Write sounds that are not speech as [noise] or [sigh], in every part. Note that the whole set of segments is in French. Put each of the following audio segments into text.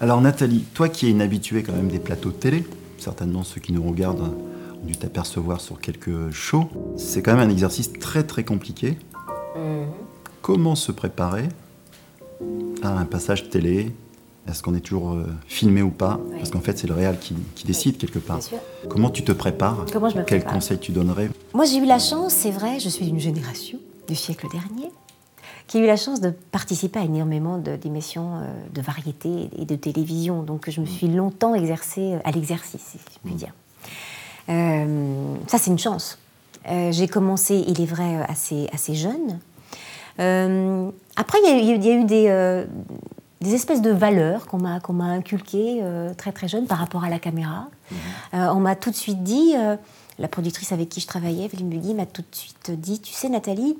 Alors Nathalie, toi qui es une habituée quand même des plateaux de télé, certainement ceux qui nous regardent ont dû t'apercevoir sur quelques shows, c'est quand même un exercice très très compliqué. Mhm. Comment se préparer à un passage télé? Est-ce qu'on est toujours euh, filmé ou pas? Oui. Parce qu'en fait c'est le réel qui, qui décide quelque part. Bien sûr. Comment tu te prépares? Comment je me Quels prépare? conseils tu donnerais? Moi, j'ai eu la chance, c'est vrai, je suis d'une génération du siècle dernier, qui a eu la chance de participer à énormément de- d'émissions euh, de variété et de télévision. Donc, je me suis longtemps exercée euh, à l'exercice, si je puis dire. Euh, ça, c'est une chance. Euh, j'ai commencé, il est vrai, assez, assez jeune. Euh, après, il y a, eu- il y a eu des, des espèces de valeurs qu'on m'a qu'on m'a inculquées très très jeune par rapport à la caméra. Euh, on m'a tout de suite dit, la productrice avec qui je travaillais, Evelyne Bugui, m'a tout de suite dit, tu sais Nathalie,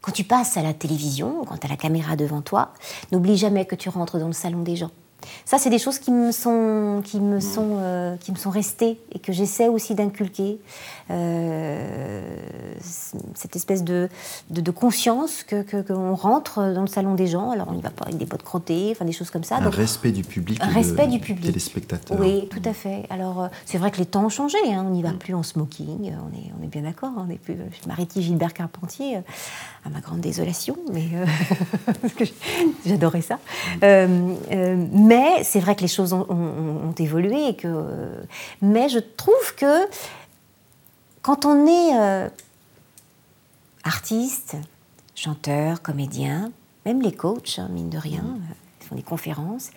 quand tu passes à la télévision, quand tu as la caméra devant toi, n'oublie jamais que tu rentres dans le salon des gens. Ça, c'est des choses qui me sont, qui me sont, euh, qui me sont restées et que j'essaie aussi d'inculquer. Euh, cette espèce de, de, de conscience que que- qu'on rentre dans le salon des gens. Alors, on n'y va pas avec des bottes crottées, enfin des choses comme ça. Un Donc, respect du public, un respect de- du public. téléspectateur. oui, tout à fait. Alors, euh, c'est vrai que les temps ont changé. hein. On n'y va plus en smoking. On est, on est bien d'accord. On est plus. Je m'arrêtais Gilbert Carpentier, à ma grande désolation, mais euh, [laughs] que j'adorais ça. Euh, euh, mais c'est vrai que les choses ont, ont- ont évolué et que. euh, mais je trouve que quand on est euh, artiste, chanteur, comédien, même les coachs, hein, mine de rien, euh, ils font des conférences,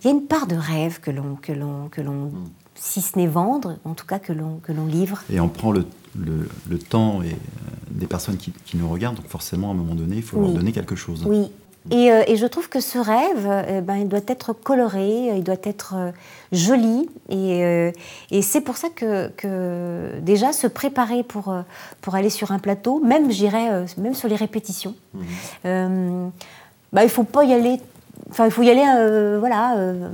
il y a une part de rêve que l'on, que l'on, que l'on si ce n'est vendre, en tout cas que l'on, que l'on livre. Et on prend le, le- le temps et, euh, des personnes qui, qui nous regardent, donc forcément, à un moment donné, il faut leur donner quelque chose. Oui. Et, euh, et je trouve que ce rêve, euh, ben, il doit être coloré, il doit être euh, joli. Et, et c'est pour ça que, que déjà se préparer pour, pour aller sur un plateau, même, j'irais, même sur les répétitions, euh, bah, il faut pas y aller. Enfin, il faut y aller, euh, voilà, euh,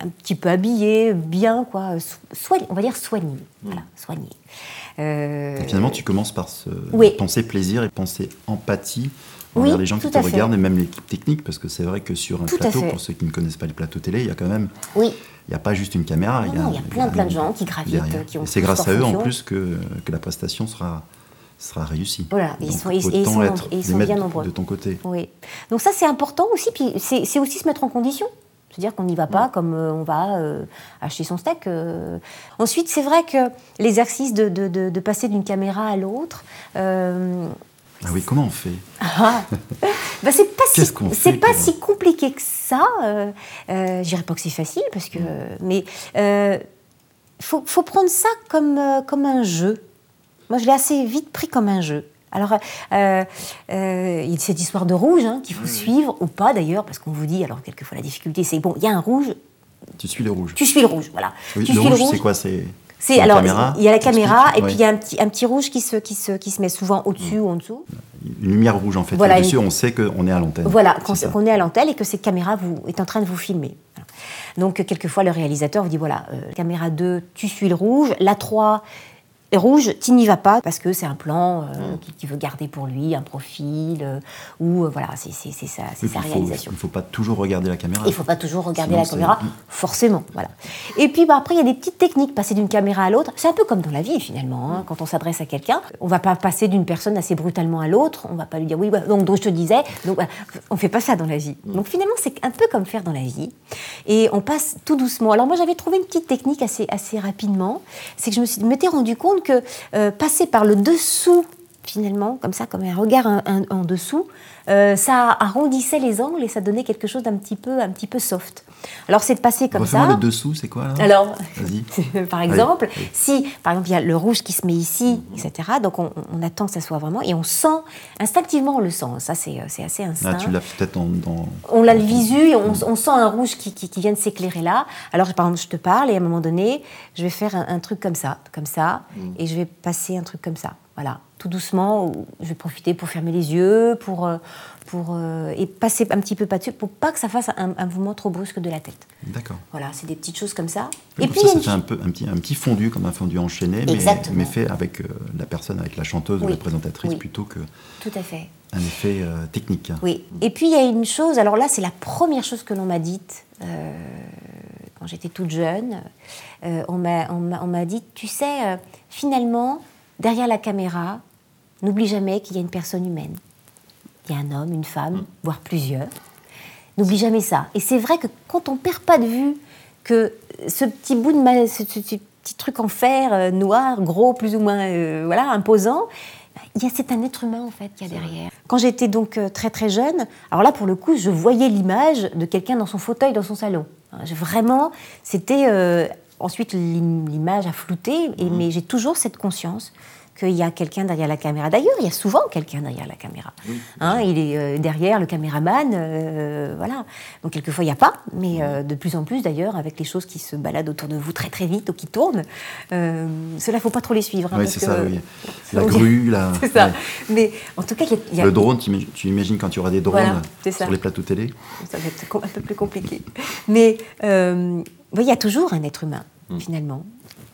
un, un petit peu habillé, bien, quoi. so- soigné, on va dire soigné. Voilà, soigné. Euh, Et finalement, tu commences par se Oui. penser plaisir et penser empathie Oui, envers les gens qui te fait. regardent et même l'équipe technique, parce que c'est vrai que sur un Tout plateau, pour ceux qui ne connaissent pas les plateaux télé, il y a quand même, oui. il n'y a pas juste une caméra. Il y a plein, plein de gens qui gravitent, derrière. qui ont c'est grâce à eux, en plus, que, que la prestation sera, sera réussie. Voilà, ils sont- ils- ils sont être, ils sont bien nombreux. de ton côté. Oui. Donc ça, c'est important aussi. Puis c'est aussi se mettre en condition. C'est-à-dire qu'on n'y va pas comme euh, on va euh, acheter son steak. euh. Ensuite, c'est vrai que l'exercice de, de- de- de passer d'une caméra à l'autre, euh, Ah oui, comment on fait? [laughs] Bah, c'est pas, si, fait pas si compliqué que ça. Euh, euh, je dirais pas que c'est facile, parce que, mais il faut, faut prendre ça comme, comme un jeu. Moi, je l'ai assez vite pris comme un jeu. Alors, euh, euh, il y a cette histoire de rouge hein, qu'il faut suivre, ou pas d'ailleurs, parce qu'on vous dit, alors quelquefois la difficulté, c'est bon, il y a un rouge, Tu suis le rouge. tu suis le rouge, voilà. Oui, tu le suis rouge, c'est quoi C'est c'est la alors caméra, il y a la caméra et Ouais. puis il y a un petit, un petit rouge qui se, qui, se, qui se met souvent au-dessus ou en dessous. Une lumière rouge, en fait. Voilà, Et dessus, une- on sait qu'on est à l'antenne. Voilà, qu'on est à l'antenne et que cette caméra vous, est en train de vous filmer. Voilà. Donc, quelquefois, le réalisateur vous dit voilà, euh, caméra 2, tu suis le rouge, la 3, rouge, tu n'y vas pas parce que c'est un plan euh, Mm. qu'il veut garder pour lui, un profil, euh, ou euh, voilà, c'est sa, réalisation. Il ne faut pas toujours regarder la caméra. Il ne faut pas toujours regarder Sinon, la caméra, forcément. Voilà. Et puis bah, après, il y a des petites techniques, passer d'une caméra à l'autre. C'est un peu comme dans la vie finalement. hein. Quand on s'adresse à quelqu'un, on ne va pas passer d'une personne assez brutalement à l'autre. On ne va pas lui dire oui, donc, donc je te disais. Donc, on ne fait pas ça dans la vie. Donc finalement, c'est un peu comme faire dans la vie. Et on passe tout doucement. Alors moi, j'avais trouvé une petite technique assez, assez rapidement. C'est que je me suis- m'étais rendu compte que euh, passer par le dessous finalement, comme ça, comme un regard en, dessous, euh, ça arrondissait les angles et ça donnait quelque chose d'un petit peu, un petit peu soft. Alors c'est de passer comme ça. le dessous, c'est quoi là? Alors, [laughs] par exemple, si par exemple il y a le rouge qui se met ici, etc. Donc on, on attend que ça soit vraiment et on sent instinctivement on le sent. Ça c'est c'est assez instinct. Ah, tu l'as peut-être dans, dans- On l'a le visu et on, on sent un rouge qui, qui- qui vient de s'éclairer là. Alors, par exemple, je te parle et à un moment donné, je vais faire un, un truc comme ça, comme ça, Mm. et je vais passer un truc comme ça. Voilà, tout doucement, je vais profiter pour fermer les yeux, pour, euh, pour, euh, et passer un petit peu pas-dessus, pour pas que ça fasse un, un mouvement trop brusque de la tête. D'accord. Voilà, c'est des petites choses comme ça. et puis, ça, ça fait un, peu, un, petit, un petit fondu, comme un fondu enchaîné, mais, mais, fait avec euh, la personne, avec la chanteuse ou la présentatrice, plutôt que. Tout à fait. Un effet technique. Oui. Et puis il y a une chose, alors là, c'est la première chose que l'on m'a dite quand j'étais toute jeune. on m'a dit, tu sais, finalement, derrière la caméra, n'oublie jamais qu'il y a une personne humaine. Il y a un homme, une femme, mm. voire plusieurs. N'oublie jamais ça. Et c'est vrai que quand on ne perd pas de vue que ce petit bout de ce, petit truc en fer euh, noir, gros, plus ou moins euh, voilà, imposant, il y a c'est un être humain en fait qui a derrière. Quand j'étais donc euh, très très jeune, alors là pour le coup, je voyais l'image de quelqu'un dans son fauteuil dans son salon. Vraiment, c'était ensuite l'image a flouté, et, mm. mais j'ai toujours cette conscience qu'il y a quelqu'un derrière la caméra. D'ailleurs, il y a souvent quelqu'un derrière la caméra. Hein, il est euh, derrière le caméraman, euh, voilà. Donc quelquefois il n'y a pas, mais euh, de plus en plus d'ailleurs, avec les choses qui se baladent autour de vous très très vite ou qui tournent, cela faut pas trop les suivre. Hein, oui, c'est ça. Oui. La grue, la. [laughs] c'est ça. Mais en tout cas, il y, a, le drone. Tu imagines quand tu auras des drones sur les plateaux télé Ça va être un peu plus compliqué. Mais il y a toujours un être humain hmm. finalement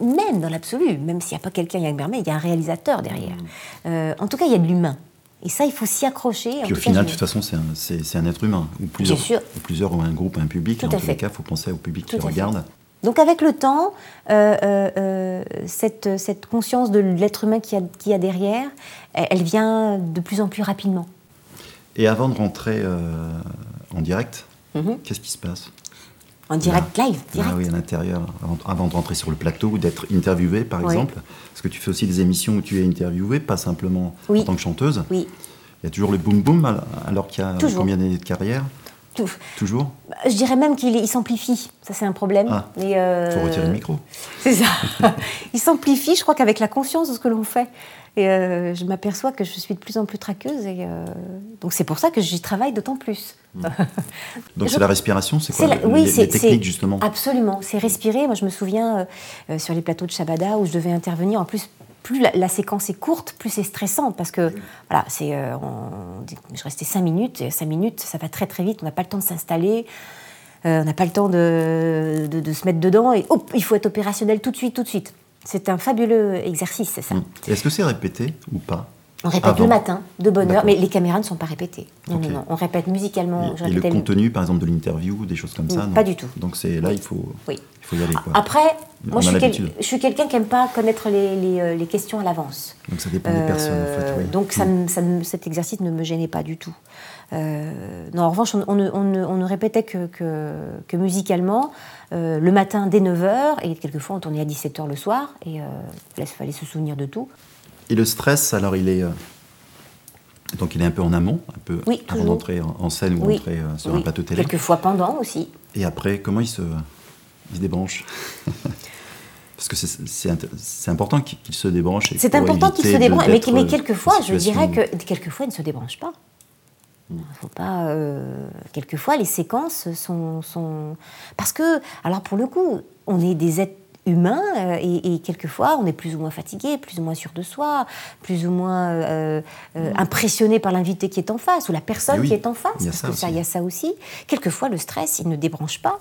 même dans l'absolu, même s'il n'y a pas quelqu'un, il y a un il y a un réalisateur derrière. Mm. Euh, en tout cas, il y a de l'humain. Et ça, il faut s'y accrocher. Puis au final, de toute façon, c'est un, un, être humain. Ou plusieurs, ou plusieurs, ou un groupe, un public. Tout en tous les cas, il faut penser au public qui regarde. Donc avec le temps, euh, euh, cette, cette, conscience de l'être humain qui a, qui a, derrière, elle vient de plus en plus rapidement. Et avant de rentrer en direct, mm-hmm. qu'est-ce qui se passe? En direct live, direct. Ah oui, à l'intérieur, avant, de rentrer sur le plateau ou d'être interviewé, par exemple. Parce que tu fais aussi des émissions où tu es interviewé, pas simplement en tant que chanteuse. Oui. Il y a toujours le boom boom, alors qu'il y a combien d'années de carrière Toujours bah, Je dirais même qu'il s'amplifie. Ça, c'est un problème. Ah, il euh, faut retirer le micro. [laughs] C'est ça. [laughs] il s'amplifie, je crois qu'avec la conscience de ce que l'on fait. Et euh, je m'aperçois que je suis de plus en plus traqueuse. Et, euh, donc c'est pour ça que j'y travaille d'autant plus. Hmm. [laughs] donc c'est la respiration, c'est quoi Oui, c'est techniques justement Absolument, c'est respirer. Moi je me souviens euh, sur les plateaux de Shabada où je devais intervenir. En plus, plus la, séquence est courte, plus c'est stressant parce que voilà, c'est, je restais cinq minutes. Et cinq minutes, ça va très très vite. On n'a pas le temps de s'installer. on n'a pas le temps de, de, de, se mettre dedans et hop, il faut être opérationnel tout de suite, tout de suite. C'est un fabuleux exercice, c'est ça. Hmm. Est-ce que c'est répété ou pas on répète le matin, de bonne heure, mais les caméras ne sont pas répétées. Non, non, non, on répète musicalement. Et, le contenu, par exemple, de l'interview, des choses comme ça Pas du tout. Donc c'est là, il, faut, il faut y aller. Quoi. Après, moi, je suis, quelqu'un qui n'aime pas connaître les, euh, les, questions à l'avance. Donc ça dépend des personnes, en fait. Euh, donc ça, ça, cet exercice ne me gênait pas du tout. Euh, non, en revanche, on, ne, on, ne, répétait que, que, musicalement le matin dès 9h, et quelquefois on tournait à 17h le soir, et il fallait se souvenir de tout. Et le stress, alors il est. Euh, donc il est un peu en amont, un peu avant d'entrer en scène ou d'entrer euh, sur un plateau télé. Quelquefois pendant aussi. Et après, comment il se, il se débranche [laughs] Parce que c'est important qu'il se débranche. C'est important qu'il se débranche, mais, mais, quelquefois, je dirais que quelquefois, il ne se débranche pas. Il faut pas. Euh, quelquefois, les séquences sont, sont. Parce que, alors pour le coup, on est des êtres humain euh, et, quelquefois on est plus ou moins fatigué, plus ou moins sûr de soi, plus ou moins euh, mm. impressionné par l'invité qui est en face ou la personne qui est en face. Il y, a ça, il y a ça aussi. Quelquefois le stress il ne débranche pas.